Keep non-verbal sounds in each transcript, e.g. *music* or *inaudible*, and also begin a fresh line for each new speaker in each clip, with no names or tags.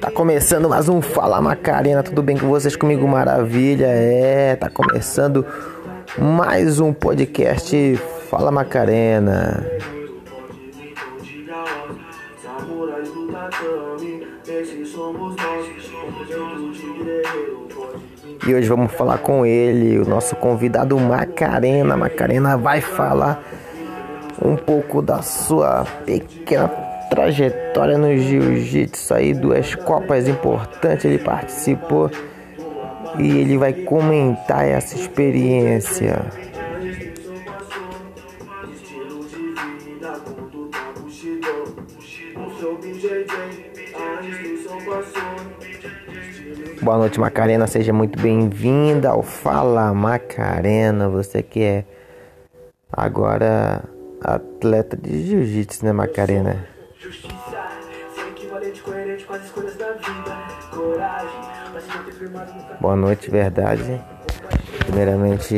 Tá começando mais um Fala Macarena, tudo bem com vocês? Comigo maravilha, é, tá começando mais um podcast Fala Macarena. E hoje vamos falar com ele, o nosso convidado Macarena. Macarena vai falar um pouco da sua pequena trajetória no jiu-jitsu aí, duas copas importantes ele participou e ele vai comentar essa experiência. Boa noite, Macarena. Seja muito bem-vinda ao Fala Macarena. Você que é agora atleta de jiu-jitsu, né, Macarena? Boa noite, verdade. Primeiramente,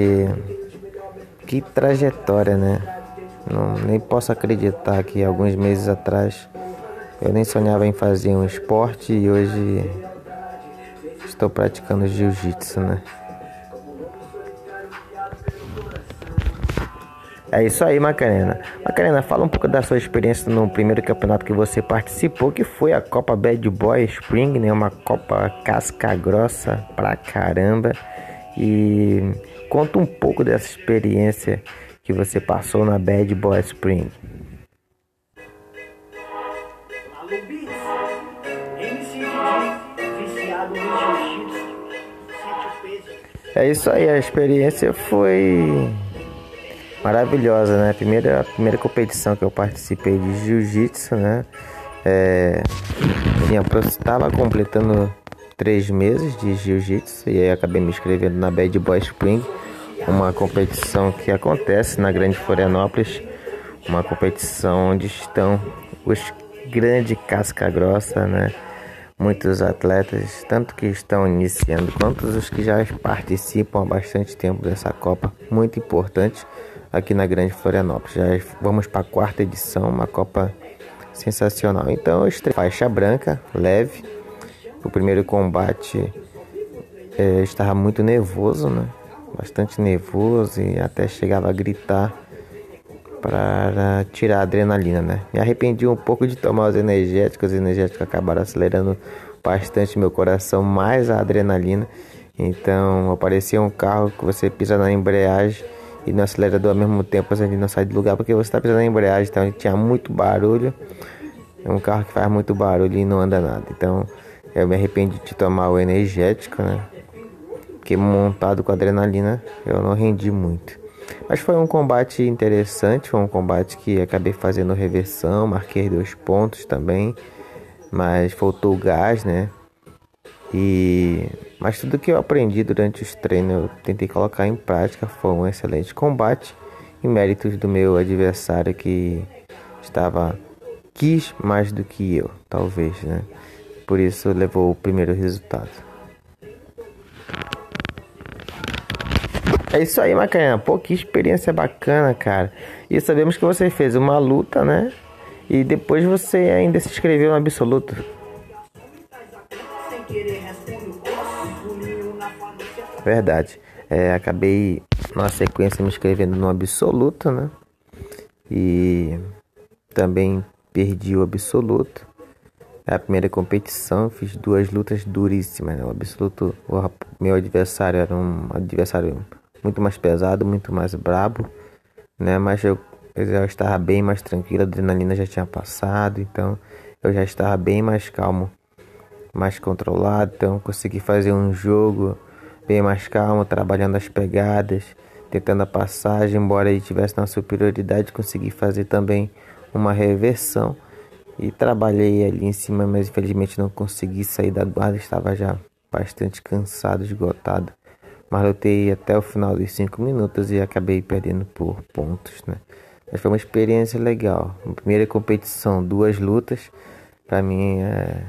que trajetória, né? Não, nem posso acreditar que alguns meses atrás eu nem sonhava em fazer um esporte e hoje estou praticando jiu-jitsu, né? É isso aí, Macarena. Macarena, fala um pouco da sua experiência no primeiro campeonato que você participou, que foi a Copa Bad Boy Spring, né? Uma Copa casca grossa pra caramba. E conta um pouco dessa experiência que você passou na Bad Boy Spring. É isso aí, a experiência foi maravilhosa, né? Primeira, a primeira competição que eu participei de jiu-jitsu, né? É, estava completando três meses de jiu-jitsu e aí acabei me inscrevendo na Bad Boy Spring, uma competição que acontece na Grande Florianópolis, uma competição onde estão os grandes casca grossa, né? Muitos atletas, tanto que estão iniciando quanto os que já participam há bastante tempo dessa Copa, muito importante aqui na Grande Florianópolis. Já vamos para a quarta edição, uma Copa sensacional. Então, faixa branca, leve. O primeiro combate é, estava muito nervoso, né? Bastante nervoso e até chegava a gritar para tirar a adrenalina, né? Me arrependi um pouco de tomar os energéticos, os energéticos acabaram acelerando bastante meu coração, mais a adrenalina. Então, aparecia um carro que você pisa na embreagem e no acelerador ao mesmo tempo você não sai do lugar porque você está pisando na embreagem, então tinha muito barulho. É um carro que faz muito barulho e não anda nada. Então eu me arrependi de tomar o energético, né? Porque montado com adrenalina eu não rendi muito. Mas foi um combate interessante, foi um combate que acabei fazendo reversão, marquei dois pontos também, mas faltou gás, né? E mas tudo que eu aprendi durante os treinos eu tentei colocar em prática. Foi um excelente combate e méritos do meu adversário que estava quis mais do que eu, talvez, né? Por isso levou o primeiro resultado. É isso aí, Macanha. Pô, que experiência bacana, cara. E sabemos que você fez uma luta, né? E depois você ainda se inscreveu no absoluto. Verdade. É, acabei na sequência me inscrevendo no absoluto, né? E também perdi o absoluto. É a primeira competição, fiz duas lutas duríssimas. Né? O absoluto, o meu adversário era um adversário muito mais pesado, muito mais brabo, né? Mas eu, eu estava bem mais tranquilo, a adrenalina já tinha passado, então eu já estava bem mais calmo, mais controlado, então consegui fazer um jogo bem mais calmo, trabalhando as pegadas, tentando a passagem, embora ele tivesse na superioridade, consegui fazer também uma reversão e trabalhei ali em cima, mas infelizmente não consegui sair da guarda, estava já bastante cansado, esgotado. Mas lutei até o final dos 5 minutos e acabei perdendo por pontos, né? Mas foi uma experiência legal. primeira competição, duas lutas, para mim é,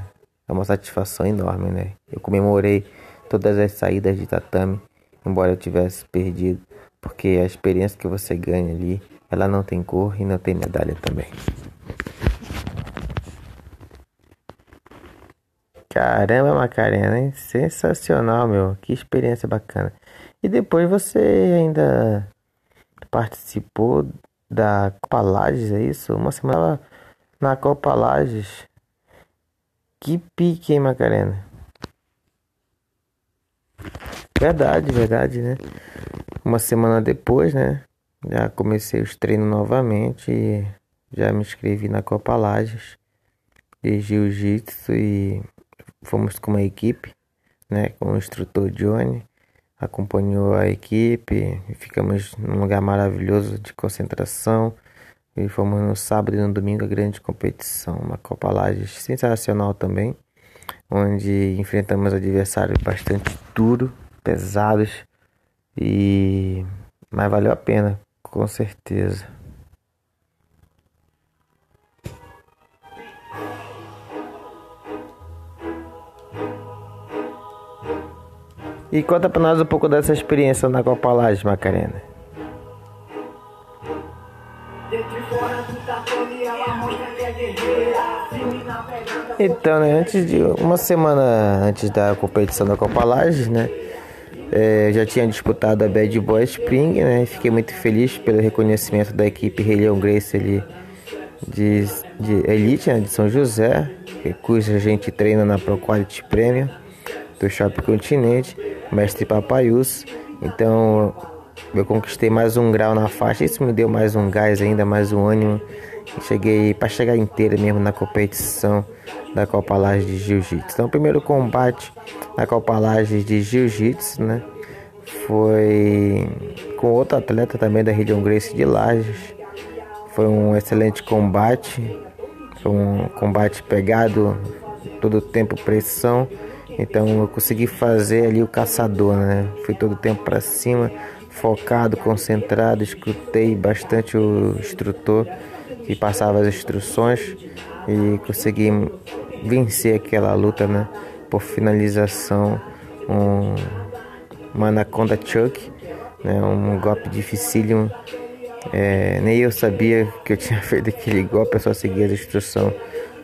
é uma satisfação enorme, né? Eu comemorei todas as saídas de tatame embora eu tivesse perdido, porque a experiência que você ganha ali, ela não tem cor e não tem medalha também. Caramba, Macarena, hein? Sensacional, meu. Que experiência bacana. E depois você ainda participou da Copa Lages, é isso? Uma semana na Copa Lages. Que pique, hein, Macarena? Verdade, verdade, né? Uma semana depois, né? Já comecei os treinos novamente já me inscrevi na Copa Lages de Jiu-Jitsu e fomos com uma equipe, né, com o instrutor Johnny, acompanhou a equipe, ficamos num lugar maravilhoso de concentração e fomos no sábado e no domingo a grande competição, uma Copa Lages sensacional também, onde enfrentamos adversários bastante duros, pesados e mas valeu a pena, com certeza. E conta pra nós um pouco dessa experiência na Copa Lages, Macarena. Então, né, antes de uma semana antes da competição da Copa Lages, né, é, já tinha disputado a Bad Boy Spring, né, fiquei muito feliz pelo reconhecimento da equipe Rei Leão Grace ali de, de Elite, né, de São José, cuja a gente treina na Pro Quality Premium do Shopping Continente mestre Papaius. Então eu conquistei mais um grau na faixa. Isso me deu mais um gás ainda, mais um ânimo. Cheguei para chegar inteira mesmo na competição da Copa Lages de Jiu-Jitsu. Então, o primeiro combate na Copa Lages de Jiu-Jitsu, né? Foi com outro atleta também da região Grace de Lages. Foi um excelente combate. Foi um combate pegado, todo o tempo pressão. Então eu consegui fazer ali o caçador, né? Fui todo o tempo para cima, focado, concentrado, escutei bastante o instrutor que passava as instruções e consegui vencer aquela luta, né? Por finalização, um, uma anaconda chuck, né? Um golpe dificílimo. É, nem eu sabia que eu tinha *laughs* feito aquele golpe, eu só segui as instruções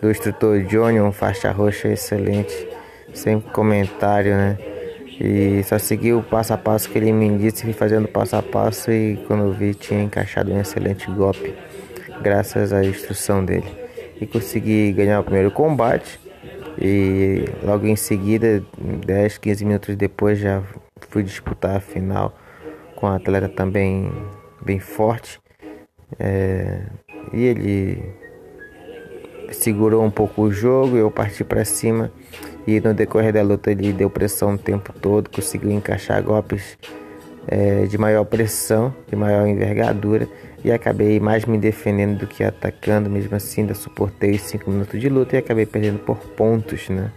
do instrutor Johnny, um faixa roxa excelente sem comentário, né? E só segui o passo a passo que ele me disse, fui fazendo passo a passo e quando vi tinha encaixado um excelente golpe, graças à instrução dele. E consegui ganhar o primeiro combate e logo em seguida, 10, 15 minutos depois já fui disputar a final com um atleta também bem forte. É, e ele segurou um pouco o jogo, eu parti para cima e no decorrer da luta ele deu pressão o tempo todo, conseguiu encaixar golpes é, de maior pressão, de maior envergadura e acabei mais me defendendo do que atacando, mesmo assim ainda suportei 5 minutos de luta e acabei perdendo por pontos, né?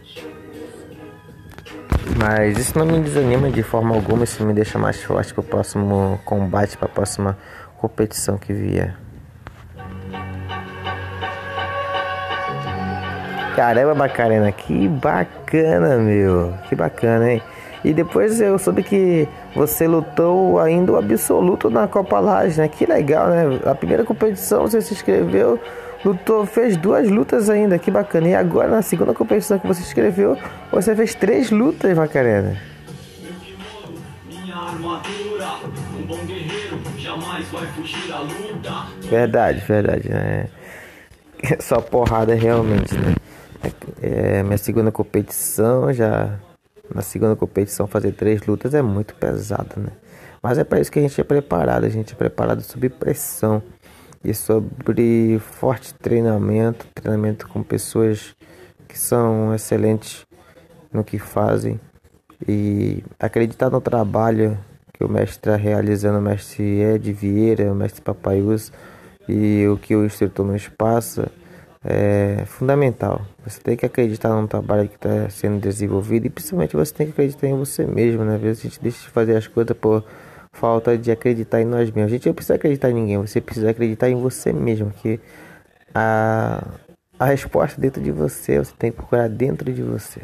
Mas isso não me desanima de forma alguma, isso me deixa mais forte para o próximo combate, para a próxima competição que vier. Caramba, Macarena, que bacana, meu. Que bacana, hein? E depois eu soube que você lutou ainda o absoluto na Copa Laje, né? Que legal, né? A primeira competição você se inscreveu, lutou, fez duas lutas ainda, que bacana. E agora na segunda competição que você se inscreveu, você fez três lutas, Macarena. Verdade, verdade, né? *laughs* Só porrada realmente, né? É minha segunda competição, já na segunda competição fazer três lutas é muito pesado, né? Mas é para isso que a gente é preparado, a gente é preparado sob pressão e sobre forte treinamento, treinamento com pessoas que são excelentes no que fazem e acreditar no trabalho que o mestre está realizando, o mestre Ed Vieira, o mestre Papaius e o que o instrutor nos passa é fundamental. Você tem que acreditar no trabalho que está sendo desenvolvido e principalmente você tem que acreditar em você mesmo. Né? Às vezes a gente deixa de fazer as coisas por falta de acreditar em nós mesmos. A gente não precisa acreditar em ninguém, você precisa acreditar em você mesmo. Que a, a resposta dentro de você, você tem que procurar dentro de você.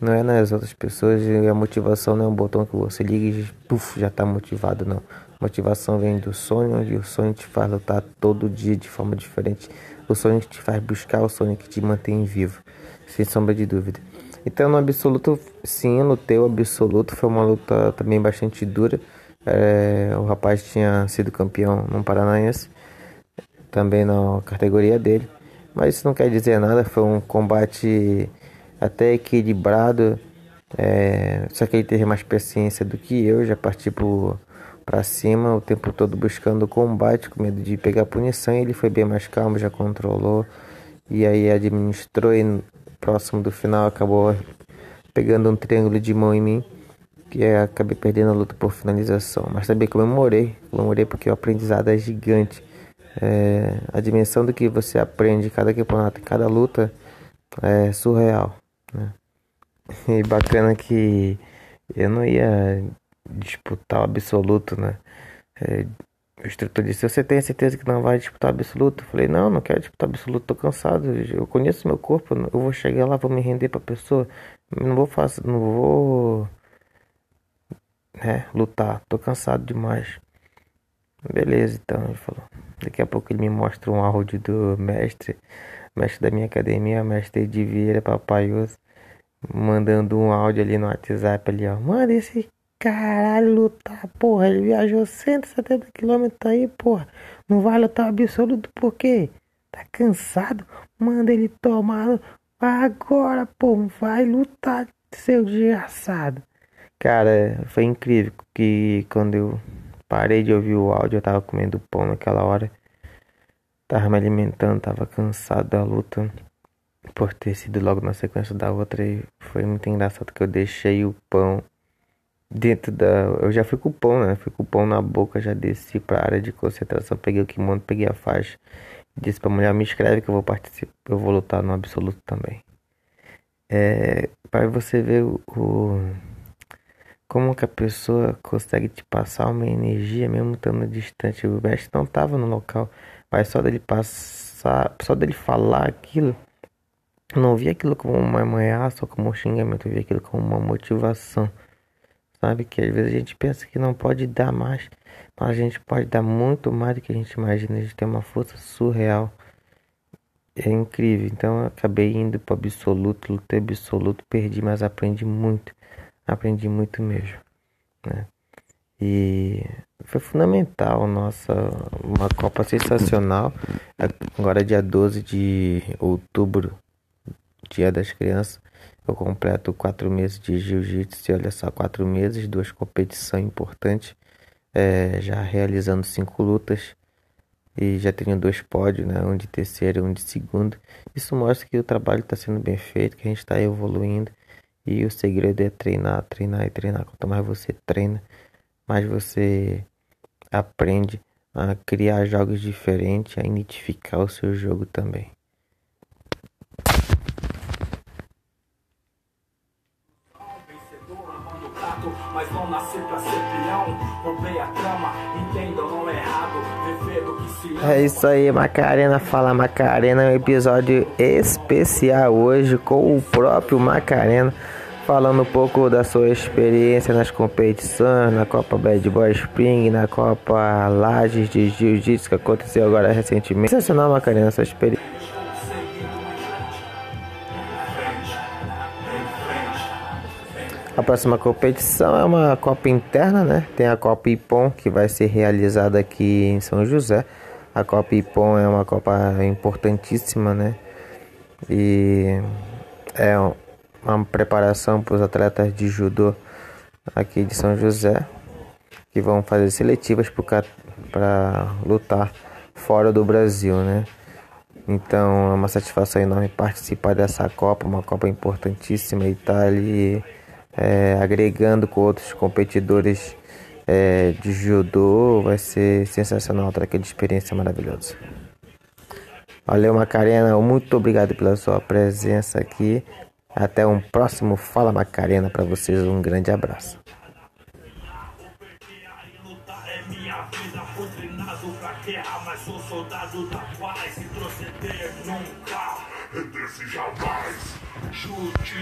Não é nas outras pessoas. E a motivação não é um botão que você liga e puff, já está motivado, não. Motivação vem do sonho e o sonho te faz lutar todo dia de forma diferente. O que te faz buscar, o que te mantém vivo, sem sombra de dúvida. Então, no absoluto, sim, no teu absoluto foi uma luta também bastante dura. É, o rapaz tinha sido campeão no Paranaense, também na categoria dele. Mas isso não quer dizer nada, foi um combate até equilibrado. É, só que ele teve mais paciência do que eu, já parti por para cima o tempo todo buscando combate, com medo de pegar punição. ele foi bem mais calmo, já controlou e aí administrou. E próximo do final acabou pegando um triângulo de mão em mim, que acabei perdendo a luta por finalização. Mas também comemorei, comemorei porque o aprendizado é gigante. É, a dimensão do que você aprende cada campeonato, cada luta é surreal. Né? *laughs* E bacana que eu não ia disputar o absoluto, né? É, o instrutor disse: Você tem certeza que não vai disputar absoluto? Eu falei: Não, não quero disputar absoluto, tô cansado. Eu conheço meu corpo, eu vou chegar lá, vou me render pra pessoa. não vou fazer, não vou. né, lutar, tô cansado demais. Beleza, então, ele falou. Daqui a pouco ele me mostra um áudio do mestre, mestre da minha academia, mestre de Vieira Papaios, mandando um áudio ali no WhatsApp ali, ó. Manda esse Caralho, lutar, porra, ele viajou 170 km aí, porra. Não vai lutar absoluto por quê? Tá cansado? Manda ele tomar agora, pô, vai lutar, seu desgraçado. Cara, foi incrível que quando eu parei de ouvir o áudio, eu tava comendo pão naquela hora. Tava me alimentando, tava cansado da luta por ter sido logo na sequência da outra e foi muito engraçado que eu deixei o pão dentro da. Eu já fui com o pão, né? Fui com o pão na boca, já desci pra área de concentração, peguei o kimono, peguei a faixa. Disse pra mulher, me escreve que eu vou participar, eu vou lutar no absoluto também. É, para você ver o, como que a pessoa consegue te passar uma energia mesmo estando distante. O mestre não tava no local, mas só dele passar, só dele falar aquilo, não vi aquilo como uma ameaça ou como um xingamento, eu vi aquilo como uma motivação. Sabe que às vezes a gente pensa que não pode dar mais, mas a gente pode dar muito mais do que a gente imagina. A gente tem uma força surreal. É incrível. Então eu acabei indo para absoluto, lutei absoluto, perdi, mas aprendi muito. Aprendi muito mesmo. Né? E foi fundamental, nossa, uma Copa sensacional. Agora dia 12 de outubro, dia das crianças. Eu completo quatro meses de jiu-jitsu, olha só, quatro meses, duas competições importantes, é, já realizando cinco lutas e já tenho dois pódios, né? Um de terceiro e um de segundo. Isso mostra que o trabalho está sendo bem feito, que a gente está evoluindo e o segredo é treinar, treinar e treinar. Quanto mais você treina, mais você aprende a criar jogos diferentes, a identificar o seu jogo também. A trama, entendam, não é errado. Que se É isso aí, Macarena Fala Macarena, um episódio especial hoje com o próprio Macarena. Falando um pouco da sua experiência nas competições, na Copa Bad Boy Spring, na Copa Lages de Jiu-Jitsu que aconteceu agora recentemente. Sensacional, Macarena, sua experiência. A próxima competição é uma Copa interna, né? Tem a Copa Ipom, que vai ser realizada aqui em São José. A Copa Ipom é uma Copa importantíssima, né? E é uma preparação para os atletas de judô aqui de São José, que vão fazer seletivas para lutar fora do Brasil, né? Então é uma satisfação enorme participar dessa Copa, uma Copa importantíssima e tá ali é, agregando com outros competidores é, de judô, vai ser sensacional, ter aquela experiência maravilhosa. Valeu, Macarena, muito obrigado pela sua presença aqui. Até um próximo Fala Macarena para vocês, um grande abraço. Chute